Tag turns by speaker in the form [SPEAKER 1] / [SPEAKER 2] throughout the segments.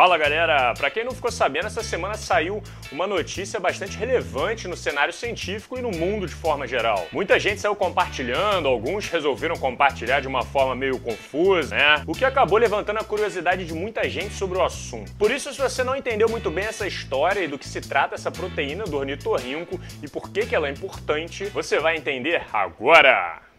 [SPEAKER 1] Fala galera! Para quem não ficou sabendo, essa semana saiu uma notícia bastante relevante no cenário científico e no mundo de forma geral. Muita gente saiu compartilhando, alguns resolveram compartilhar de uma forma meio confusa, né? O que acabou levantando a curiosidade de muita gente sobre o assunto. Por isso, se você não entendeu muito bem essa história e do que se trata essa proteína do ornitorrinco e por que, que ela é importante, você vai entender agora!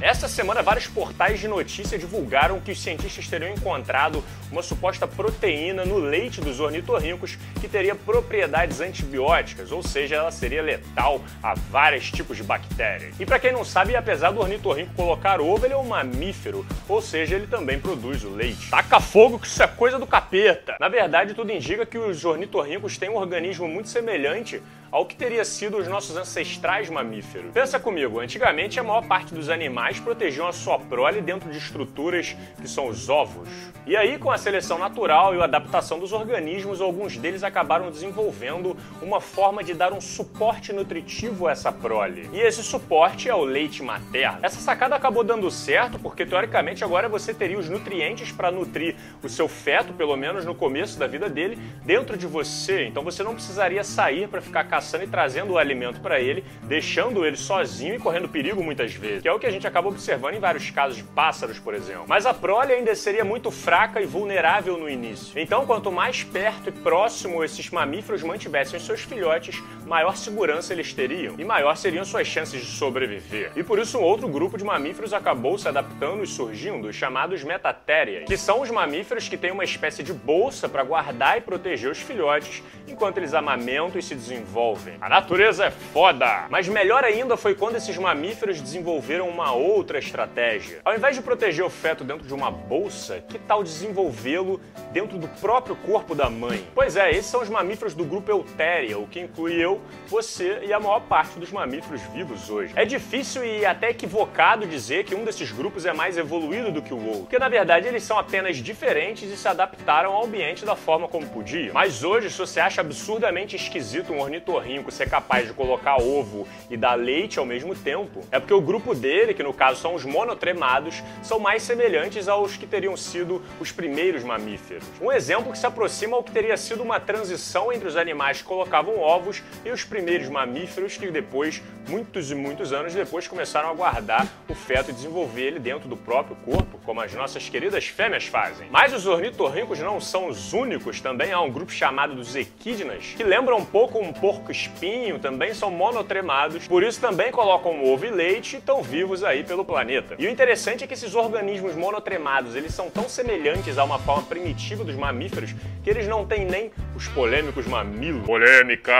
[SPEAKER 1] Essa semana, vários portais de notícia divulgaram que os cientistas teriam encontrado uma suposta proteína no leite dos ornitorrincos que teria propriedades antibióticas, ou seja, ela seria letal a vários tipos de bactérias. E para quem não sabe, apesar do ornitorrinco colocar ovo, ele é um mamífero, ou seja, ele também produz o leite. Taca fogo que isso é coisa do capeta! Na verdade, tudo indica que os ornitorrincos têm um organismo muito semelhante ao que teria sido os nossos ancestrais mamíferos. Pensa comigo, antigamente a maior parte dos animais protegiam a sua prole dentro de estruturas que são os ovos. E aí, com a seleção natural e a adaptação dos organismos, alguns deles acabaram desenvolvendo uma forma de dar um suporte nutritivo a essa prole. E esse suporte é o leite materno. Essa sacada acabou dando certo porque, teoricamente, agora você teria os nutrientes para nutrir o seu feto, pelo menos no começo da vida dele, dentro de você. Então você não precisaria sair para ficar caçando e trazendo o alimento para ele, deixando ele sozinho e correndo perigo muitas vezes, que é o que a gente acaba observando em vários casos de pássaros, por exemplo. Mas a prole ainda seria muito fraca e vulnerável no início. Então, quanto mais perto e próximo esses mamíferos mantivessem seus filhotes, maior segurança eles teriam e maior seriam suas chances de sobreviver. E por isso um outro grupo de mamíferos acabou se adaptando e surgindo, os chamados metatérias, que são os mamíferos que têm uma espécie de bolsa para guardar e proteger os filhotes enquanto eles amamentam e se desenvolvem desenvolvem. A natureza é foda! Mas melhor ainda foi quando esses mamíferos desenvolveram uma outra estratégia. Ao invés de proteger o feto dentro de uma bolsa, que tal desenvolvê-lo dentro do próprio corpo da mãe? Pois é, esses são os mamíferos do grupo Eutéria, o que inclui eu, você e a maior parte dos mamíferos vivos hoje. É difícil e até equivocado dizer que um desses grupos é mais evoluído do que o outro, porque na verdade eles são apenas diferentes e se adaptaram ao ambiente da forma como podiam. Mas hoje, se você acha absurdamente esquisito um ornitorrinco ornitorrinco ser capaz de colocar ovo e dar leite ao mesmo tempo, é porque o grupo dele, que no caso são os monotremados, são mais semelhantes aos que teriam sido os primeiros mamíferos. Um exemplo que se aproxima ao que teria sido uma transição entre os animais que colocavam ovos e os primeiros mamíferos que depois, muitos e muitos anos depois, começaram a guardar o feto e desenvolver ele dentro do próprio corpo, como as nossas queridas fêmeas fazem. Mas os ornitorrincos não são os únicos, também há um grupo chamado dos equidnas, que lembra um pouco um porco porco-espinho também são monotremados, por isso também colocam ovo e leite e estão vivos aí pelo planeta. E o interessante é que esses organismos monotremados, eles são tão semelhantes a uma forma primitiva dos mamíferos que eles não têm nem os polêmicos mamilos. Polêmica!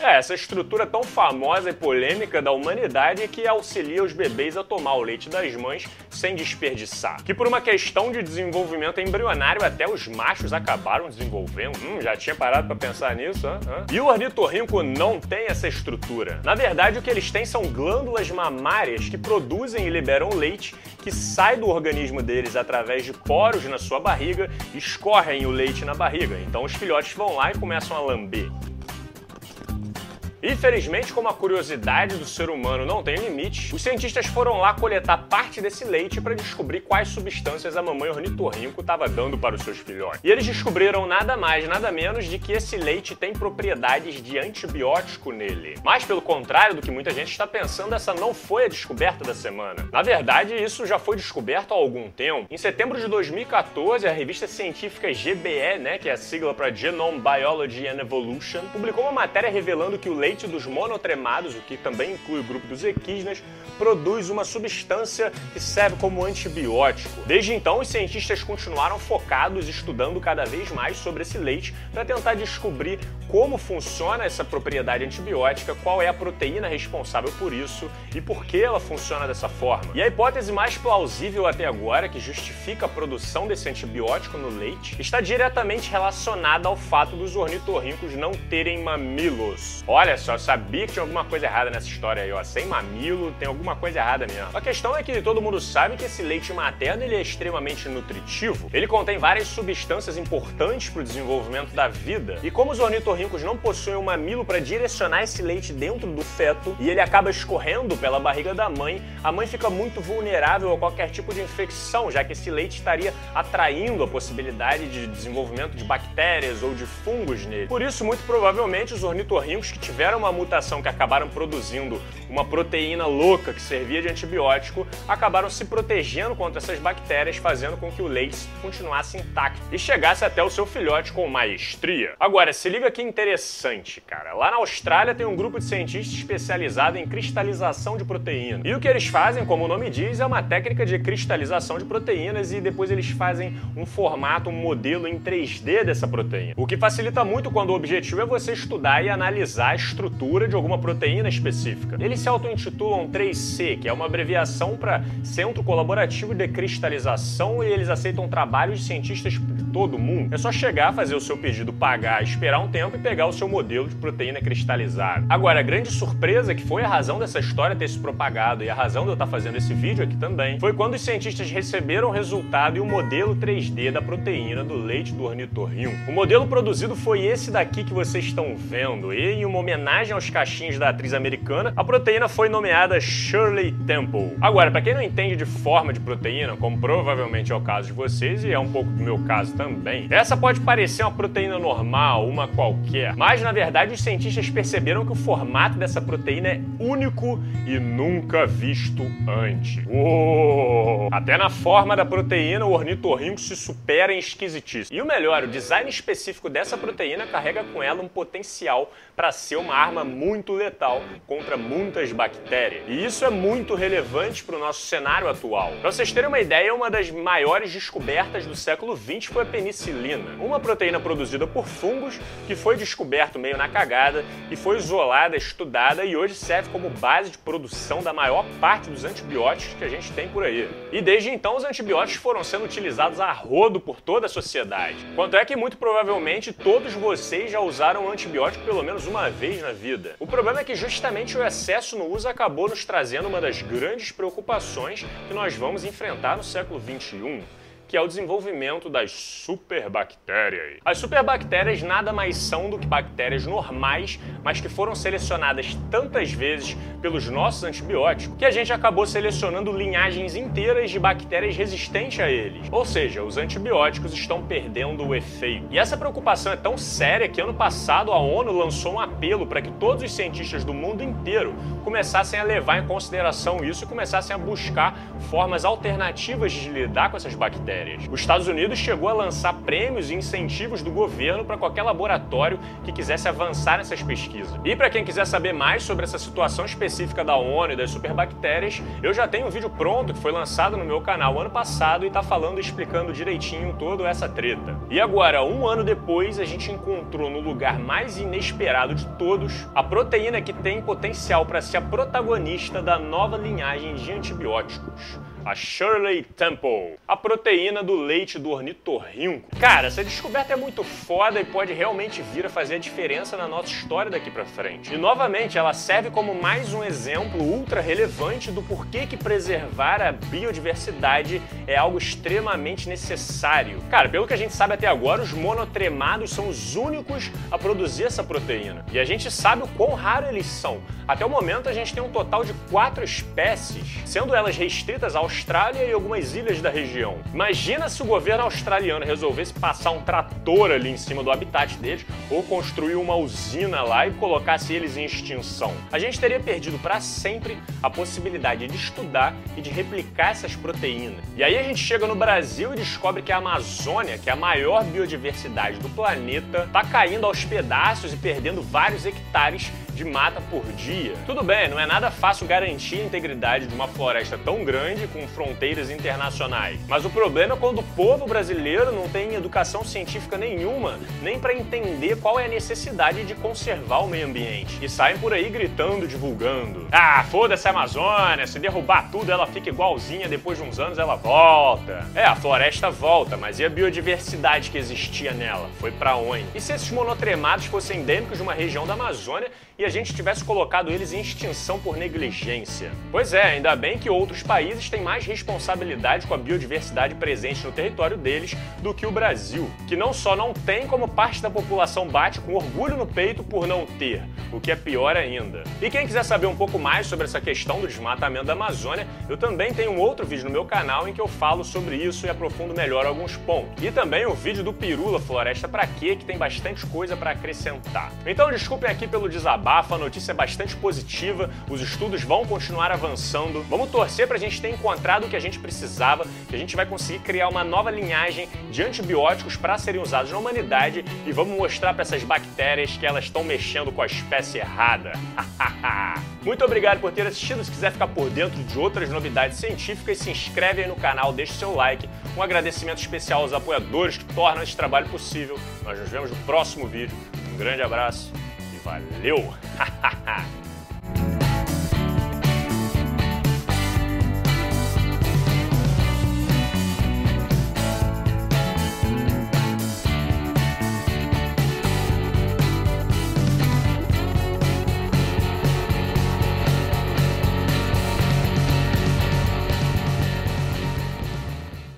[SPEAKER 1] É, essa estrutura tão famosa e polêmica da humanidade que auxilia os bebês a tomar o leite das mães sem desperdiçar. Que por uma questão de desenvolvimento embrionário até os machos acabaram desenvolvendo. Hum, já tinha parado para pensar nisso, hã? E o ornitorrinco não tem essa estrutura. Na verdade, o que eles têm são glândulas mamárias que produzem e liberam leite que sai do organismo deles através de poros na sua barriga e escorrem o leite na barriga. Então os filhotes vão lá e começam a lamber. Infelizmente, como a curiosidade do ser humano não tem limite, os cientistas foram lá coletar parte desse leite para descobrir quais substâncias a mamãe ornitorrinco estava dando para os seus filhotes. E eles descobriram nada mais, nada menos de que esse leite tem propriedades de antibiótico nele. Mas, pelo contrário do que muita gente está pensando, essa não foi a descoberta da semana. Na verdade, isso já foi descoberto há algum tempo. Em setembro de 2014, a revista científica GBE, né, que é a sigla para Genome Biology and Evolution, publicou uma matéria revelando que o leite leite dos monotremados, o que também inclui o grupo dos equidnas, produz uma substância que serve como antibiótico. Desde então, os cientistas continuaram focados estudando cada vez mais sobre esse leite para tentar descobrir como funciona essa propriedade antibiótica, qual é a proteína responsável por isso e por que ela funciona dessa forma. E a hipótese mais plausível até agora, que justifica a produção desse antibiótico no leite, está diretamente relacionada ao fato dos ornitorrincos não terem mamilos. Olha só, sabia que tinha alguma coisa errada nessa história aí, ó. Sem mamilo, tem alguma coisa errada mesmo. A questão é que todo mundo sabe que esse leite materno ele é extremamente nutritivo. Ele contém várias substâncias importantes para o desenvolvimento da vida. E como os ornitorrincos não possuem um mamilo para direcionar esse leite dentro do feto e ele acaba escorrendo pela barriga da mãe, a mãe fica muito vulnerável a qualquer tipo de infecção, já que esse leite estaria atraindo a possibilidade de desenvolvimento de bactérias ou de fungos nele. Por isso, muito provavelmente, os ornitorrincos que tiveram uma mutação que acabaram produzindo uma proteína louca que servia de antibiótico acabaram se protegendo contra essas bactérias, fazendo com que o leite continuasse intacto e chegasse até o seu filhote com maestria. Agora, se liga que interessante, cara. Lá na Austrália tem um grupo de cientistas especializado em cristalização de proteína. E o que eles fazem, como o nome diz, é uma técnica de cristalização de proteínas e depois eles fazem um formato, um modelo em 3D dessa proteína. O que facilita muito quando o objetivo é você estudar e analisar a estrutura de alguma proteína específica. Eles se auto-intitulam 3C, que é uma abreviação para Centro Colaborativo de Cristalização, e eles aceitam trabalhos de cientistas de todo mundo. É só chegar, fazer o seu pedido, pagar, esperar um tempo e pegar o seu modelo de proteína cristalizada. Agora, a grande surpresa, que foi a razão dessa história ter se propagado e a razão de eu estar fazendo esse vídeo aqui também, foi quando os cientistas receberam o resultado e o modelo 3D da proteína do leite do ornitorrinco. O modelo produzido foi esse daqui que vocês estão vendo, e em uma homenagem aos cachinhos da atriz americana, a proteína foi nomeada Shirley Temple. Agora, para quem não entende de forma de proteína, como provavelmente é o caso de vocês e é um pouco do meu caso também, essa pode parecer uma proteína normal, uma qualquer, mas na verdade os cientistas perceberam que o formato dessa proteína é único e nunca visto antes. Uou! Até na forma da proteína, o ornitorrinco se supera em esquisitice. E o melhor, o design específico dessa proteína carrega com ela um potencial para ser uma arma muito letal contra muitas bactérias. E isso é muito relevante para o nosso cenário atual. Para vocês terem uma ideia, uma das maiores descobertas do século XX foi a penicilina, uma proteína produzida por fungos que foi descoberto meio na cagada e foi isolada, estudada e hoje serve como base de produção da maior parte dos antibióticos que a gente tem por aí. E desde então os antibióticos foram sendo utilizados a rodo por toda a sociedade. Quanto é que muito provavelmente todos vocês já usaram antibiótico pelo menos uma vez na vida. O problema é que justamente o excesso no uso acabou nos trazendo uma das grandes preocupações que nós vamos enfrentar no século 21 que é o desenvolvimento das superbactérias. As superbactérias nada mais são do que bactérias normais, mas que foram selecionadas tantas vezes pelos nossos antibióticos que a gente acabou selecionando linhagens inteiras de bactérias resistentes a eles. Ou seja, os antibióticos estão perdendo o efeito. E essa preocupação é tão séria que ano passado a ONU lançou um apelo para que todos os cientistas do mundo inteiro começassem a levar em consideração isso e começassem a buscar formas alternativas de lidar com essas bactérias. Os Estados Unidos chegou a lançar prêmios e incentivos do governo para qualquer laboratório que quisesse avançar nessas pesquisas. E para quem quiser saber mais sobre essa situação específica da ONU e das superbactérias, eu já tenho um vídeo pronto que foi lançado no meu canal ano passado e está falando e explicando direitinho toda essa treta. E agora, um ano depois, a gente encontrou no lugar mais inesperado de todos a proteína que tem potencial para ser a protagonista da nova linhagem de antibióticos a Shirley Temple, a proteína do leite do ornitorrinco. Cara, essa descoberta é muito foda e pode realmente vir a fazer a diferença na nossa história daqui para frente. E novamente, ela serve como mais um exemplo ultra relevante do porquê que preservar a biodiversidade é algo extremamente necessário. Cara, pelo que a gente sabe até agora, os monotremados são os únicos a produzir essa proteína. E a gente sabe o quão raro eles são. Até o momento, a gente tem um total de quatro espécies, sendo elas restritas ao Austrália e algumas ilhas da região. Imagina se o governo australiano resolvesse passar um trator ali em cima do habitat deles ou construir uma usina lá e colocasse eles em extinção. A gente teria perdido para sempre a possibilidade de estudar e de replicar essas proteínas. E aí a gente chega no Brasil e descobre que a Amazônia, que é a maior biodiversidade do planeta, está caindo aos pedaços e perdendo vários hectares de mata por dia. Tudo bem, não é nada fácil garantir a integridade de uma floresta tão grande com fronteiras internacionais. Mas o problema é quando o povo brasileiro não tem educação científica nenhuma, nem para entender qual é a necessidade de conservar o meio ambiente. E saem por aí gritando, divulgando. Ah, foda-se a Amazônia, se derrubar tudo ela fica igualzinha, depois de uns anos ela volta. É, a floresta volta, mas e a biodiversidade que existia nela? Foi para onde? E se esses monotremados fossem endêmicos de uma região da Amazônia e a a gente tivesse colocado eles em extinção por negligência. Pois é, ainda bem que outros países têm mais responsabilidade com a biodiversidade presente no território deles do que o Brasil, que não só não tem, como parte da população bate com orgulho no peito por não ter, o que é pior ainda. E quem quiser saber um pouco mais sobre essa questão do desmatamento da Amazônia, eu também tenho um outro vídeo no meu canal em que eu falo sobre isso e aprofundo melhor alguns pontos. E também o vídeo do Pirula Floresta Pra Quê, que tem bastante coisa para acrescentar. Então desculpem aqui pelo desabafo, a notícia é bastante positiva, os estudos vão continuar avançando. Vamos torcer para a gente ter encontrado o que a gente precisava, que a gente vai conseguir criar uma nova linhagem de antibióticos para serem usados na humanidade e vamos mostrar para essas bactérias que elas estão mexendo com a espécie errada. Muito obrigado por ter assistido. Se quiser ficar por dentro de outras novidades científicas, se inscreve aí no canal, deixe seu like. Um agradecimento especial aos apoiadores que tornam esse trabalho possível. Nós nos vemos no próximo vídeo. Um grande abraço valeu!